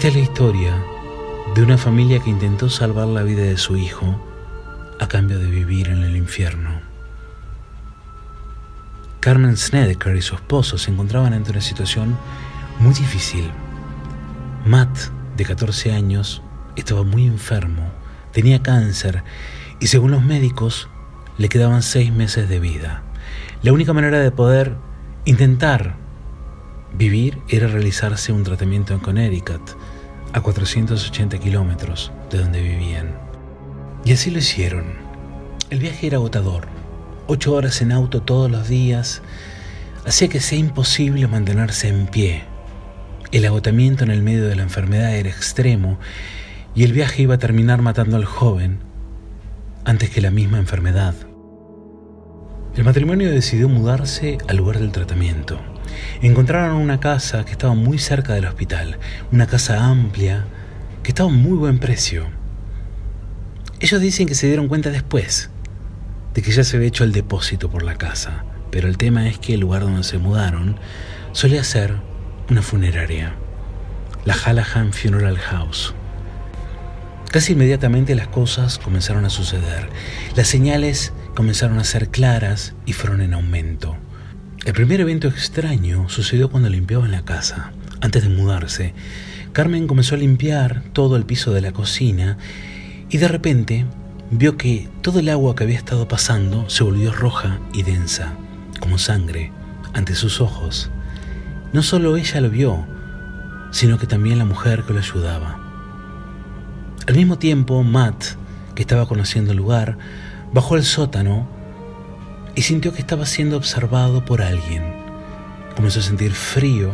Esta es la historia de una familia que intentó salvar la vida de su hijo a cambio de vivir en el infierno. Carmen Snedeker y su esposo se encontraban ante una situación muy difícil. Matt, de 14 años, estaba muy enfermo, tenía cáncer y según los médicos le quedaban seis meses de vida. La única manera de poder intentar vivir era realizarse un tratamiento en Connecticut, a 480 kilómetros de donde vivían. Y así lo hicieron. El viaje era agotador. Ocho horas en auto todos los días hacía que sea imposible mantenerse en pie. El agotamiento en el medio de la enfermedad era extremo y el viaje iba a terminar matando al joven antes que la misma enfermedad. El matrimonio decidió mudarse al lugar del tratamiento. Encontraron una casa que estaba muy cerca del hospital, una casa amplia, que estaba a muy buen precio. Ellos dicen que se dieron cuenta después de que ya se había hecho el depósito por la casa, pero el tema es que el lugar donde se mudaron solía ser una funeraria, la Hallahan Funeral House. Casi inmediatamente las cosas comenzaron a suceder. Las señales comenzaron a ser claras y fueron en aumento. El primer evento extraño sucedió cuando limpiaba en la casa. Antes de mudarse, Carmen comenzó a limpiar todo el piso de la cocina y de repente vio que todo el agua que había estado pasando se volvió roja y densa, como sangre, ante sus ojos. No solo ella lo vio, sino que también la mujer que lo ayudaba. Al mismo tiempo, Matt, que estaba conociendo el lugar, bajó al sótano y sintió que estaba siendo observado por alguien. Comenzó a sentir frío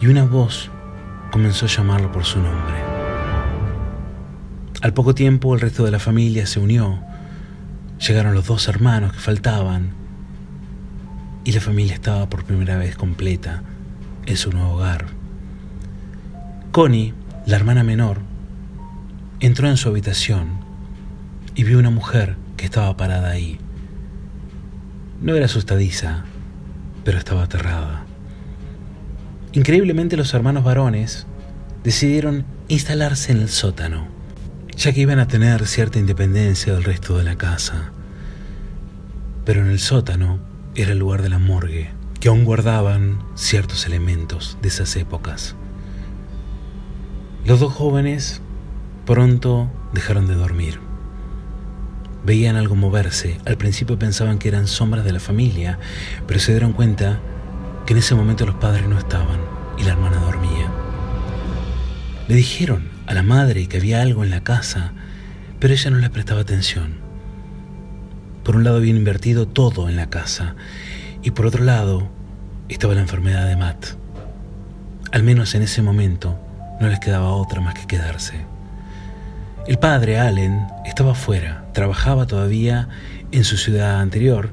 y una voz comenzó a llamarlo por su nombre. Al poco tiempo el resto de la familia se unió. Llegaron los dos hermanos que faltaban y la familia estaba por primera vez completa en su nuevo hogar. Connie, la hermana menor, Entró en su habitación y vio una mujer que estaba parada ahí. No era asustadiza, pero estaba aterrada. Increíblemente los hermanos varones decidieron instalarse en el sótano, ya que iban a tener cierta independencia del resto de la casa. Pero en el sótano era el lugar de la morgue, que aún guardaban ciertos elementos de esas épocas. Los dos jóvenes Pronto dejaron de dormir. Veían algo moverse. Al principio pensaban que eran sombras de la familia, pero se dieron cuenta que en ese momento los padres no estaban y la hermana dormía. Le dijeron a la madre que había algo en la casa, pero ella no le prestaba atención. Por un lado habían invertido todo en la casa y por otro lado estaba la enfermedad de Matt. Al menos en ese momento no les quedaba otra más que quedarse. El padre, Allen, estaba fuera, trabajaba todavía en su ciudad anterior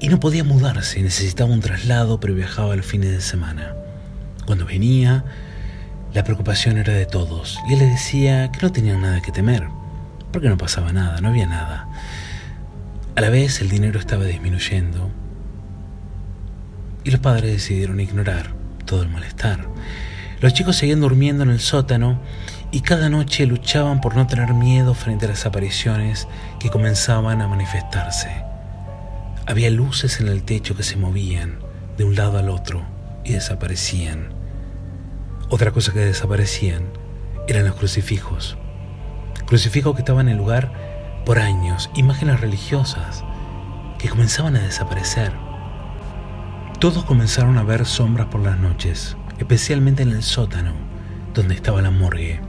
y no podía mudarse, necesitaba un traslado, pero viajaba los fines de semana. Cuando venía, la preocupación era de todos y él les decía que no tenían nada que temer, porque no pasaba nada, no había nada. A la vez el dinero estaba disminuyendo y los padres decidieron ignorar todo el malestar. Los chicos seguían durmiendo en el sótano y cada noche luchaban por no tener miedo frente a las apariciones que comenzaban a manifestarse. Había luces en el techo que se movían de un lado al otro y desaparecían. Otra cosa que desaparecían eran los crucifijos. Crucifijos que estaban en el lugar por años, imágenes religiosas que comenzaban a desaparecer. Todos comenzaron a ver sombras por las noches, especialmente en el sótano, donde estaba la morgue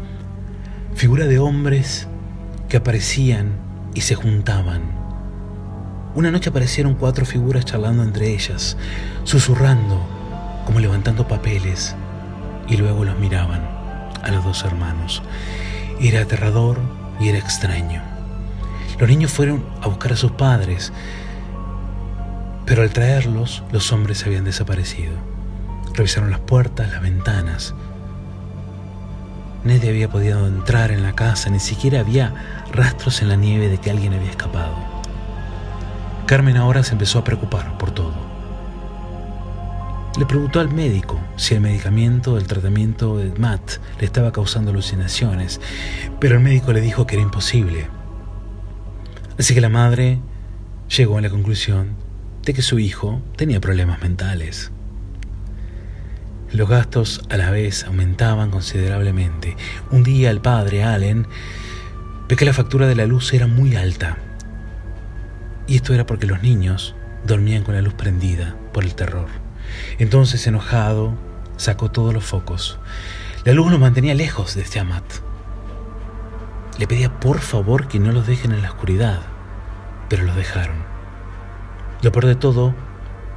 figura de hombres que aparecían y se juntaban. Una noche aparecieron cuatro figuras charlando entre ellas, susurrando, como levantando papeles, y luego los miraban a los dos hermanos. Era aterrador y era extraño. Los niños fueron a buscar a sus padres, pero al traerlos los hombres habían desaparecido. Revisaron las puertas, las ventanas, Nadie había podido entrar en la casa, ni siquiera había rastros en la nieve de que alguien había escapado. Carmen ahora se empezó a preocupar por todo. le preguntó al médico si el medicamento del tratamiento de Matt le estaba causando alucinaciones, pero el médico le dijo que era imposible. Así que la madre llegó a la conclusión de que su hijo tenía problemas mentales. Los gastos a la vez aumentaban considerablemente. Un día el padre, Allen, ve que la factura de la luz era muy alta. Y esto era porque los niños dormían con la luz prendida por el terror. Entonces, enojado, sacó todos los focos. La luz los mantenía lejos de este Amat. Le pedía por favor que no los dejen en la oscuridad, pero los dejaron. Lo peor de todo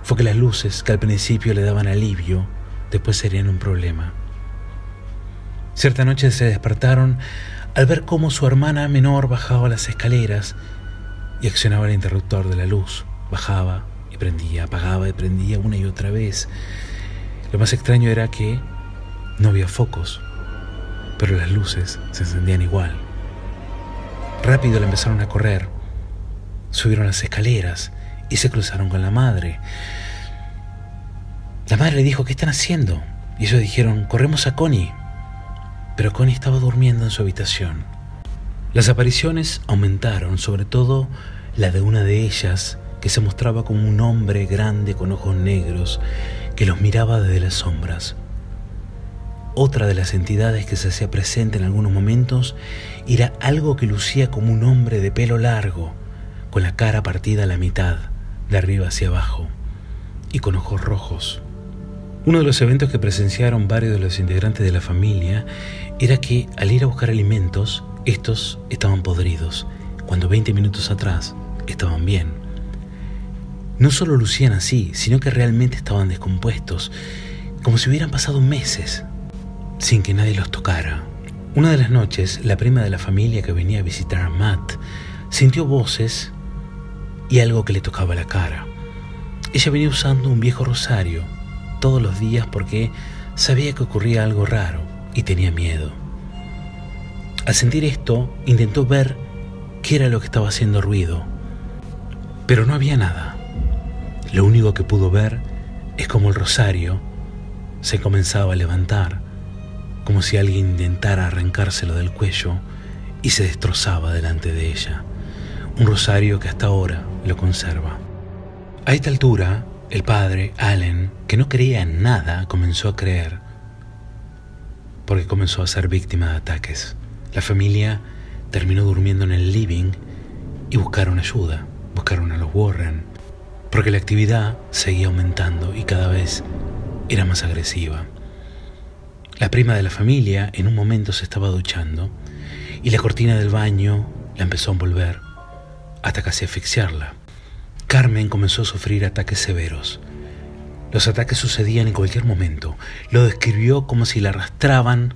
fue que las luces que al principio le daban alivio, después serían un problema. Cierta noche se despertaron al ver cómo su hermana menor bajaba las escaleras y accionaba el interruptor de la luz. Bajaba, y prendía, apagaba y prendía una y otra vez. Lo más extraño era que no había focos, pero las luces se encendían igual. Rápido le empezaron a correr, subieron las escaleras y se cruzaron con la madre. La madre le dijo, ¿qué están haciendo? Y ellos dijeron, corremos a Connie. Pero Connie estaba durmiendo en su habitación. Las apariciones aumentaron, sobre todo la de una de ellas, que se mostraba como un hombre grande con ojos negros que los miraba desde las sombras. Otra de las entidades que se hacía presente en algunos momentos era algo que lucía como un hombre de pelo largo, con la cara partida a la mitad, de arriba hacia abajo, y con ojos rojos. Uno de los eventos que presenciaron varios de los integrantes de la familia era que al ir a buscar alimentos, estos estaban podridos, cuando 20 minutos atrás estaban bien. No solo lucían así, sino que realmente estaban descompuestos, como si hubieran pasado meses sin que nadie los tocara. Una de las noches, la prima de la familia que venía a visitar a Matt sintió voces y algo que le tocaba la cara. Ella venía usando un viejo rosario todos los días porque sabía que ocurría algo raro y tenía miedo. Al sentir esto, intentó ver qué era lo que estaba haciendo ruido, pero no había nada. Lo único que pudo ver es como el rosario se comenzaba a levantar, como si alguien intentara arrancárselo del cuello y se destrozaba delante de ella. Un rosario que hasta ahora lo conserva. A esta altura, el padre, Allen, que no creía en nada, comenzó a creer, porque comenzó a ser víctima de ataques. La familia terminó durmiendo en el living y buscaron ayuda, buscaron a los Warren, porque la actividad seguía aumentando y cada vez era más agresiva. La prima de la familia en un momento se estaba duchando y la cortina del baño la empezó a envolver hasta casi asfixiarla. Carmen comenzó a sufrir ataques severos. Los ataques sucedían en cualquier momento. Lo describió como si la arrastraban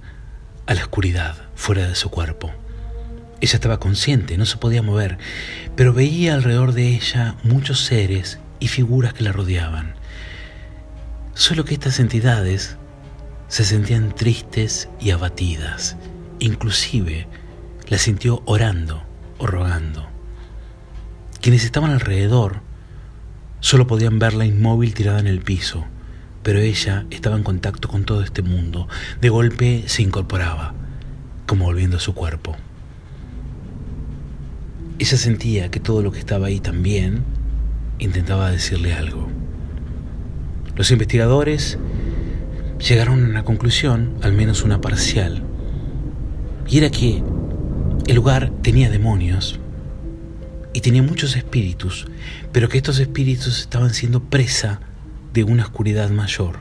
a la oscuridad fuera de su cuerpo. Ella estaba consciente, no se podía mover, pero veía alrededor de ella muchos seres y figuras que la rodeaban. Solo que estas entidades se sentían tristes y abatidas. Inclusive la sintió orando o rogando. Quienes estaban alrededor solo podían verla inmóvil tirada en el piso, pero ella estaba en contacto con todo este mundo. De golpe se incorporaba, como volviendo a su cuerpo. Ella sentía que todo lo que estaba ahí también intentaba decirle algo. Los investigadores llegaron a una conclusión, al menos una parcial, y era que el lugar tenía demonios y tenía muchos espíritus, pero que estos espíritus estaban siendo presa de una oscuridad mayor,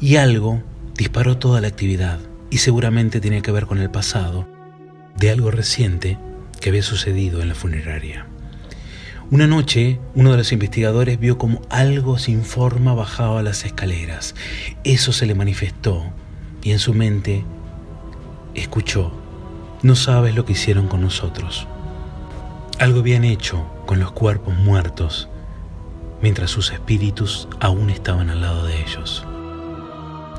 y algo disparó toda la actividad, y seguramente tenía que ver con el pasado, de algo reciente que había sucedido en la funeraria. Una noche, uno de los investigadores vio como algo sin forma bajaba las escaleras. Eso se le manifestó y en su mente escuchó, no sabes lo que hicieron con nosotros. Algo habían hecho con los cuerpos muertos mientras sus espíritus aún estaban al lado de ellos.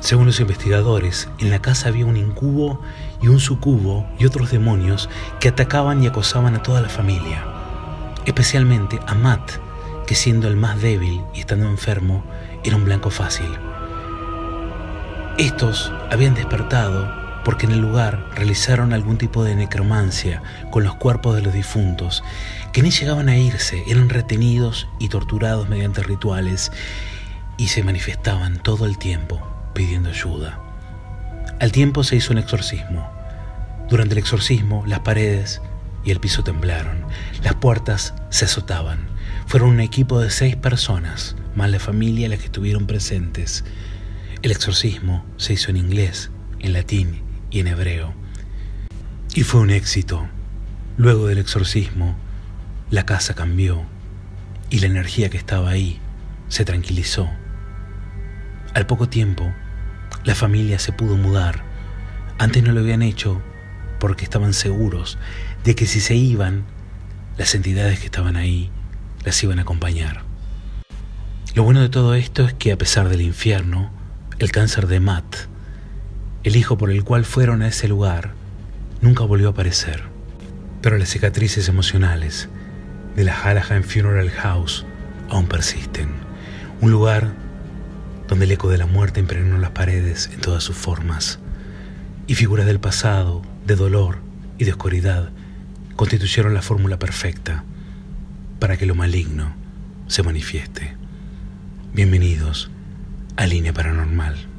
Según los investigadores, en la casa había un incubo y un sucubo y otros demonios que atacaban y acosaban a toda la familia especialmente a Matt, que siendo el más débil y estando enfermo, era un blanco fácil. Estos habían despertado porque en el lugar realizaron algún tipo de necromancia con los cuerpos de los difuntos, que ni llegaban a irse, eran retenidos y torturados mediante rituales y se manifestaban todo el tiempo pidiendo ayuda. Al tiempo se hizo un exorcismo. Durante el exorcismo las paredes y el piso temblaron, las puertas se azotaban. Fueron un equipo de seis personas, más la familia las que estuvieron presentes. El exorcismo se hizo en inglés, en latín y en hebreo. Y fue un éxito. Luego del exorcismo, la casa cambió y la energía que estaba ahí se tranquilizó. Al poco tiempo, la familia se pudo mudar. Antes no lo habían hecho porque estaban seguros de que si se iban, las entidades que estaban ahí las iban a acompañar. Lo bueno de todo esto es que a pesar del infierno, el cáncer de Matt el hijo por el cual fueron a ese lugar nunca volvió a aparecer. Pero las cicatrices emocionales de la Hallahan Funeral House aún persisten. Un lugar donde el eco de la muerte impregnó las paredes en todas sus formas. Y figuras del pasado, de dolor y de oscuridad constituyeron la fórmula perfecta para que lo maligno se manifieste. Bienvenidos a Línea Paranormal.